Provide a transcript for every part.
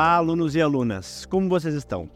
Olá, alunos e alunas, como vocês estão?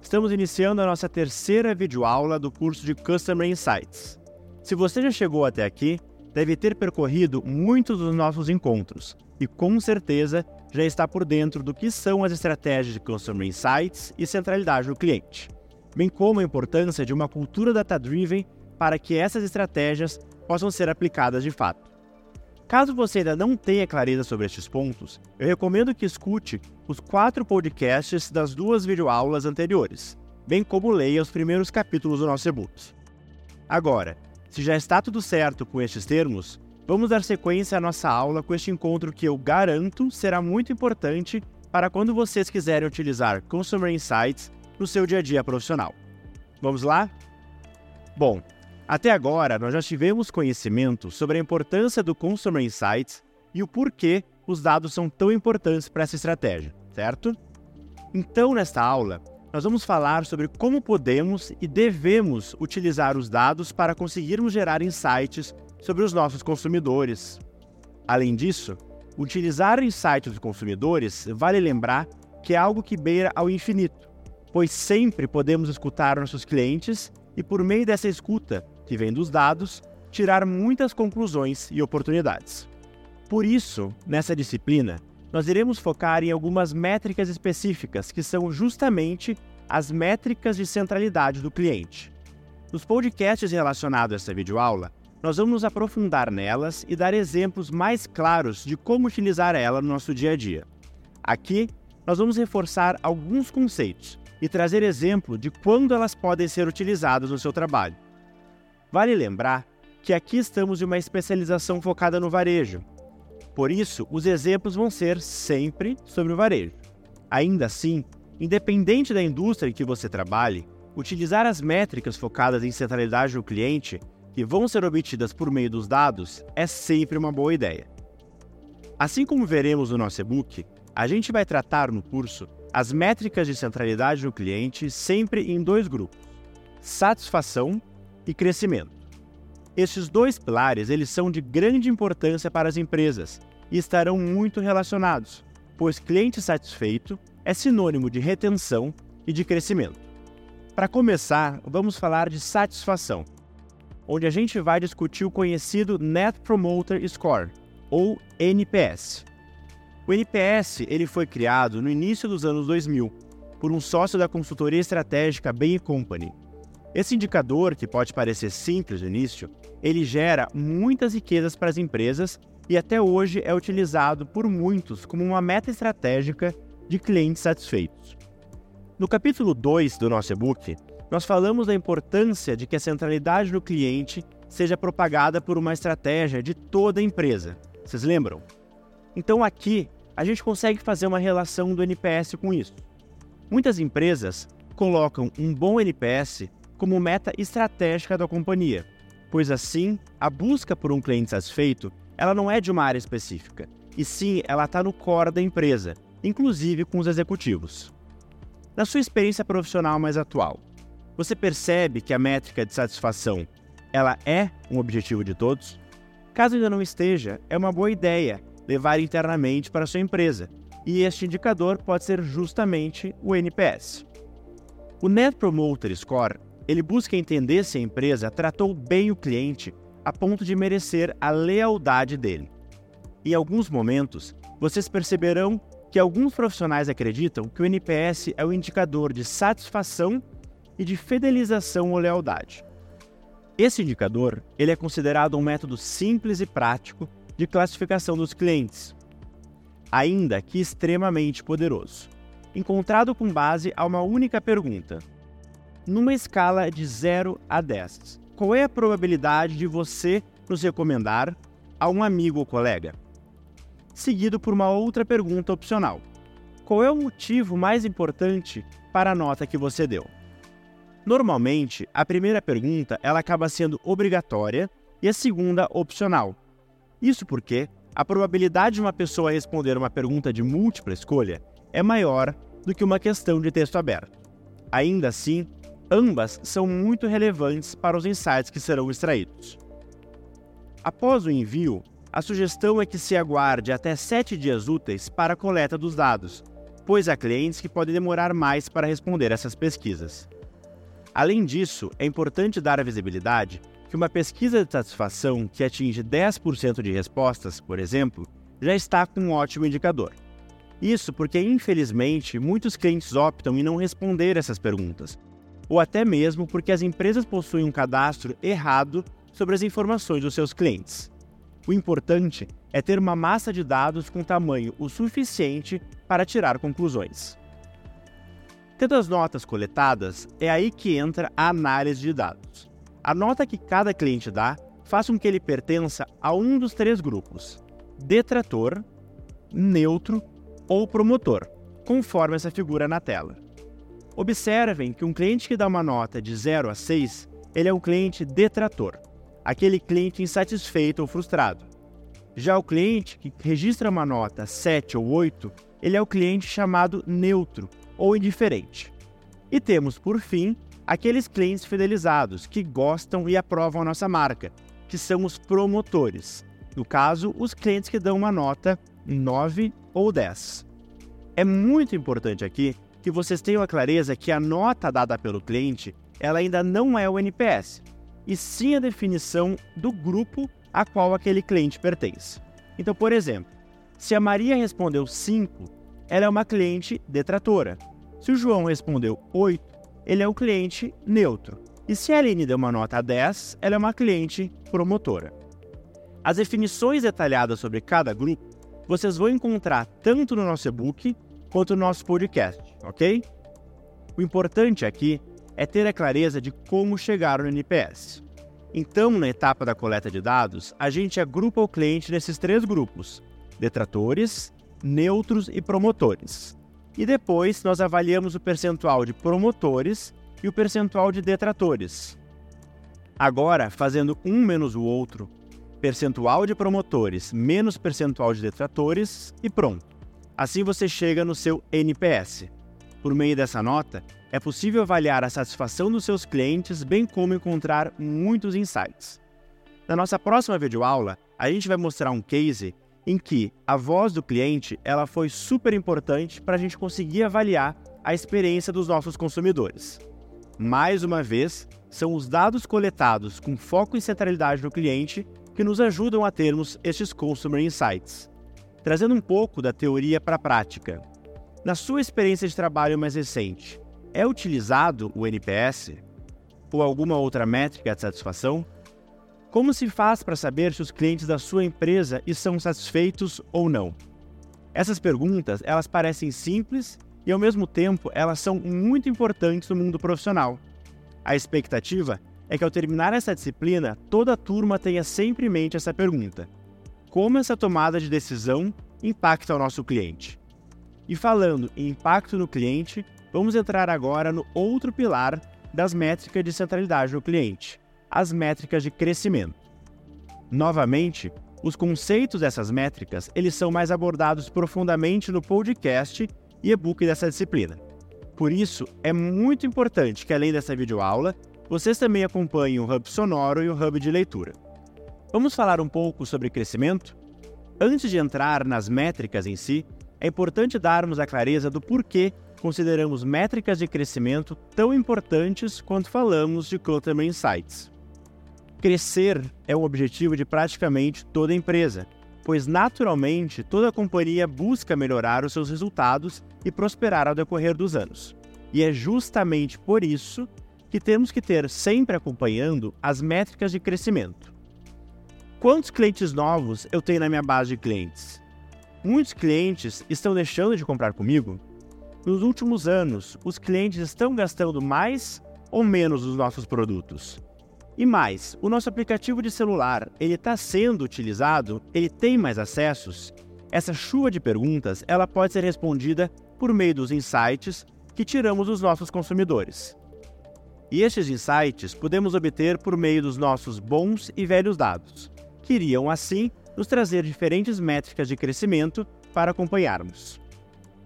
Estamos iniciando a nossa terceira videoaula do curso de Customer Insights. Se você já chegou até aqui, deve ter percorrido muitos dos nossos encontros e com certeza já está por dentro do que são as estratégias de Customer Insights e centralidade do cliente, bem como a importância de uma cultura data-driven para que essas estratégias possam ser aplicadas de fato. Caso você ainda não tenha clareza sobre estes pontos, eu recomendo que escute os quatro podcasts das duas videoaulas anteriores, bem como leia os primeiros capítulos do nosso e-book. Agora, se já está tudo certo com estes termos, vamos dar sequência à nossa aula com este encontro que eu garanto será muito importante para quando vocês quiserem utilizar Consumer Insights no seu dia a dia profissional. Vamos lá? Bom, até agora, nós já tivemos conhecimento sobre a importância do Consumer Insights e o porquê os dados são tão importantes para essa estratégia, certo? Então, nesta aula, nós vamos falar sobre como podemos e devemos utilizar os dados para conseguirmos gerar insights sobre os nossos consumidores. Além disso, utilizar insights dos consumidores vale lembrar que é algo que beira ao infinito, pois sempre podemos escutar nossos clientes e, por meio dessa escuta, que vem dos dados, tirar muitas conclusões e oportunidades. Por isso, nessa disciplina, nós iremos focar em algumas métricas específicas que são justamente as métricas de centralidade do cliente. Nos podcasts relacionados a essa videoaula, nós vamos nos aprofundar nelas e dar exemplos mais claros de como utilizar ela no nosso dia a dia. Aqui, nós vamos reforçar alguns conceitos e trazer exemplo de quando elas podem ser utilizadas no seu trabalho. Vale lembrar que aqui estamos em uma especialização focada no varejo. Por isso, os exemplos vão ser sempre sobre o varejo. Ainda assim, independente da indústria em que você trabalhe, utilizar as métricas focadas em centralidade do cliente, que vão ser obtidas por meio dos dados, é sempre uma boa ideia. Assim como veremos no nosso e-book, a gente vai tratar no curso as métricas de centralidade do cliente sempre em dois grupos: satisfação e crescimento. Estes dois pilares eles são de grande importância para as empresas e estarão muito relacionados, pois cliente satisfeito é sinônimo de retenção e de crescimento. Para começar, vamos falar de satisfação, onde a gente vai discutir o conhecido Net Promoter Score, ou NPS. O NPS ele foi criado no início dos anos 2000 por um sócio da consultoria estratégica Bain Company, esse indicador, que pode parecer simples no início, ele gera muitas riquezas para as empresas e até hoje é utilizado por muitos como uma meta estratégica de clientes satisfeitos. No capítulo 2 do nosso e-book, nós falamos da importância de que a centralidade do cliente seja propagada por uma estratégia de toda a empresa. Vocês lembram? Então aqui a gente consegue fazer uma relação do NPS com isso. Muitas empresas colocam um bom NPS como meta estratégica da companhia, pois assim, a busca por um cliente satisfeito, ela não é de uma área específica, e sim ela está no core da empresa, inclusive com os executivos. Na sua experiência profissional mais atual, você percebe que a métrica de satisfação ela é um objetivo de todos? Caso ainda não esteja, é uma boa ideia levar internamente para a sua empresa, e este indicador pode ser justamente o NPS. O Net Promoter Score ele busca entender se a empresa tratou bem o cliente a ponto de merecer a lealdade dele. Em alguns momentos, vocês perceberão que alguns profissionais acreditam que o NPS é o indicador de satisfação e de fidelização ou lealdade. Esse indicador ele é considerado um método simples e prático de classificação dos clientes, ainda que extremamente poderoso, encontrado com base a uma única pergunta: numa escala de 0 a 10. Qual é a probabilidade de você nos recomendar a um amigo ou colega? Seguido por uma outra pergunta opcional: Qual é o motivo mais importante para a nota que você deu? Normalmente, a primeira pergunta ela acaba sendo obrigatória e a segunda opcional. Isso porque a probabilidade de uma pessoa responder uma pergunta de múltipla escolha é maior do que uma questão de texto aberto. Ainda assim, Ambas são muito relevantes para os insights que serão extraídos. Após o envio, a sugestão é que se aguarde até 7 dias úteis para a coleta dos dados, pois há clientes que podem demorar mais para responder essas pesquisas. Além disso, é importante dar a visibilidade que uma pesquisa de satisfação que atinge 10% de respostas, por exemplo, já está com um ótimo indicador. Isso porque, infelizmente, muitos clientes optam em não responder essas perguntas, ou até mesmo porque as empresas possuem um cadastro errado sobre as informações dos seus clientes. O importante é ter uma massa de dados com tamanho o suficiente para tirar conclusões. Tendo as notas coletadas, é aí que entra a análise de dados. A nota que cada cliente dá faz com que ele pertença a um dos três grupos: detrator, neutro ou promotor, conforme essa figura na tela. Observem que um cliente que dá uma nota de 0 a 6, ele é um cliente detrator, aquele cliente insatisfeito ou frustrado. Já o cliente que registra uma nota 7 ou 8, ele é o cliente chamado neutro ou indiferente. E temos, por fim, aqueles clientes fidelizados que gostam e aprovam a nossa marca, que são os promotores. No caso, os clientes que dão uma nota 9 ou 10. É muito importante aqui que vocês tenham a clareza que a nota dada pelo cliente ela ainda não é o NPS, e sim a definição do grupo a qual aquele cliente pertence. Então, por exemplo, se a Maria respondeu 5, ela é uma cliente detratora. Se o João respondeu 8, ele é um cliente neutro. E se a Aline deu uma nota 10, ela é uma cliente promotora. As definições detalhadas sobre cada grupo vocês vão encontrar tanto no nosso e-book quanto no nosso podcast, ok? O importante aqui é ter a clareza de como chegar no NPS. Então, na etapa da coleta de dados, a gente agrupa o cliente nesses três grupos: detratores, neutros e promotores. E depois nós avaliamos o percentual de promotores e o percentual de detratores. Agora, fazendo um menos o outro, percentual de promotores menos percentual de detratores e pronto. Assim você chega no seu NPS. Por meio dessa nota, é possível avaliar a satisfação dos seus clientes, bem como encontrar muitos insights. Na nossa próxima videoaula, a gente vai mostrar um case em que a voz do cliente ela foi super importante para a gente conseguir avaliar a experiência dos nossos consumidores. Mais uma vez, são os dados coletados com foco em centralidade no cliente que nos ajudam a termos estes Customer Insights. Trazendo um pouco da teoria para a prática. Na sua experiência de trabalho mais recente, é utilizado o NPS ou alguma outra métrica de satisfação? Como se faz para saber se os clientes da sua empresa estão satisfeitos ou não? Essas perguntas, elas parecem simples e ao mesmo tempo elas são muito importantes no mundo profissional. A expectativa é que ao terminar essa disciplina, toda a turma tenha sempre em mente essa pergunta: como essa tomada de decisão impacta o nosso cliente? E falando em impacto no cliente, vamos entrar agora no outro pilar das métricas de centralidade do cliente, as métricas de crescimento. Novamente, os conceitos dessas métricas, eles são mais abordados profundamente no podcast e e-book dessa disciplina. Por isso, é muito importante que além dessa videoaula, vocês também acompanhem o Hub Sonoro e o Hub de Leitura. Vamos falar um pouco sobre crescimento? Antes de entrar nas métricas em si, é importante darmos a clareza do porquê consideramos métricas de crescimento tão importantes quanto falamos de Customer Insights. Crescer é um objetivo de praticamente toda empresa, pois naturalmente toda companhia busca melhorar os seus resultados e prosperar ao decorrer dos anos. E é justamente por isso que temos que ter sempre acompanhando as métricas de crescimento. Quantos clientes novos eu tenho na minha base de clientes? Muitos clientes estão deixando de comprar comigo? Nos últimos anos, os clientes estão gastando mais ou menos os nossos produtos? E mais, o nosso aplicativo de celular, ele está sendo utilizado? Ele tem mais acessos? Essa chuva de perguntas, ela pode ser respondida por meio dos insights que tiramos dos nossos consumidores. E estes insights podemos obter por meio dos nossos bons e velhos dados, que iriam assim nos trazer diferentes métricas de crescimento para acompanharmos.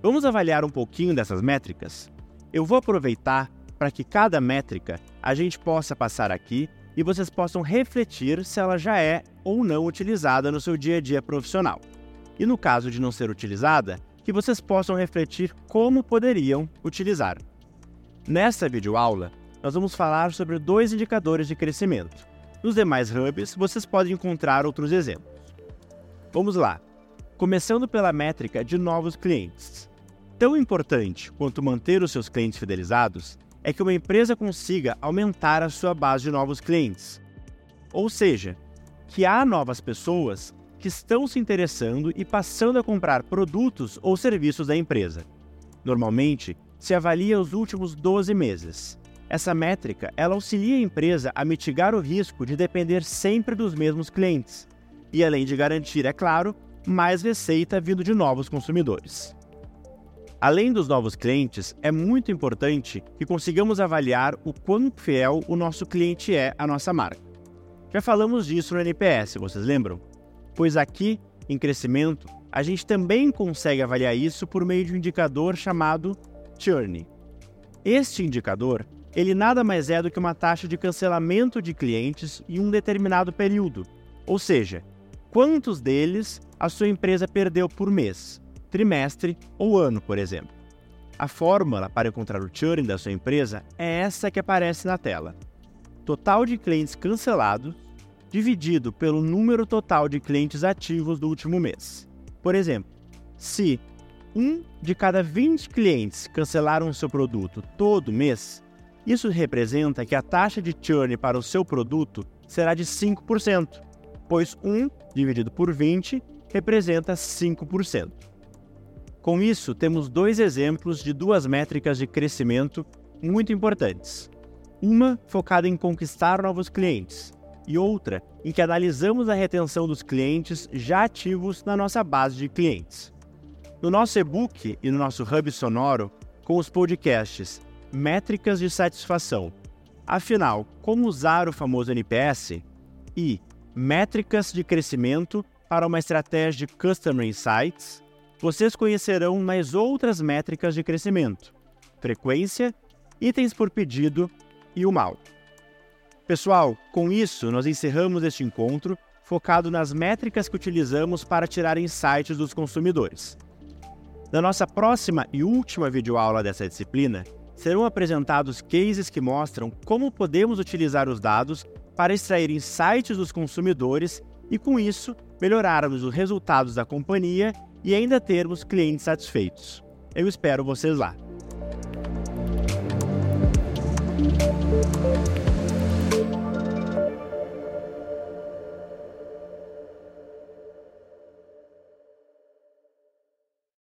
Vamos avaliar um pouquinho dessas métricas? Eu vou aproveitar para que cada métrica a gente possa passar aqui e vocês possam refletir se ela já é ou não utilizada no seu dia a dia profissional. E no caso de não ser utilizada, que vocês possam refletir como poderiam utilizar. Nesta videoaula, nós vamos falar sobre dois indicadores de crescimento. Nos demais hubs, vocês podem encontrar outros exemplos. Vamos lá. Começando pela métrica de novos clientes. Tão importante quanto manter os seus clientes fidelizados é que uma empresa consiga aumentar a sua base de novos clientes. Ou seja, que há novas pessoas que estão se interessando e passando a comprar produtos ou serviços da empresa. Normalmente, se avalia os últimos 12 meses. Essa métrica ela auxilia a empresa a mitigar o risco de depender sempre dos mesmos clientes e, além de garantir, é claro, mais receita vindo de novos consumidores. Além dos novos clientes, é muito importante que consigamos avaliar o quão fiel o nosso cliente é à nossa marca. Já falamos disso no NPS, vocês lembram? Pois aqui, em crescimento, a gente também consegue avaliar isso por meio de um indicador chamado churn. Este indicador, ele nada mais é do que uma taxa de cancelamento de clientes em um determinado período, ou seja, quantos deles a sua empresa perdeu por mês, trimestre ou ano, por exemplo. A fórmula para encontrar o churn da sua empresa é essa que aparece na tela. Total de clientes cancelados dividido pelo número total de clientes ativos do último mês. Por exemplo, se um de cada 20 clientes cancelaram seu produto todo mês, isso representa que a taxa de churn para o seu produto será de 5%, pois 1 dividido por 20 representa 5%. Com isso, temos dois exemplos de duas métricas de crescimento muito importantes. Uma focada em conquistar novos clientes e outra em que analisamos a retenção dos clientes já ativos na nossa base de clientes. No nosso e-book e no nosso hub sonoro, com os podcasts Métricas de Satisfação, afinal, como usar o famoso NPS e Métricas de Crescimento para uma estratégia de Customer Insights, vocês conhecerão mais outras métricas de crescimento, frequência, itens por pedido e o mal. Pessoal, com isso nós encerramos este encontro focado nas métricas que utilizamos para tirar insights dos consumidores. Na nossa próxima e última videoaula dessa disciplina, serão apresentados cases que mostram como podemos utilizar os dados para extrair insights dos consumidores e, com isso, melhorarmos os resultados da companhia e ainda termos clientes satisfeitos. Eu espero vocês lá.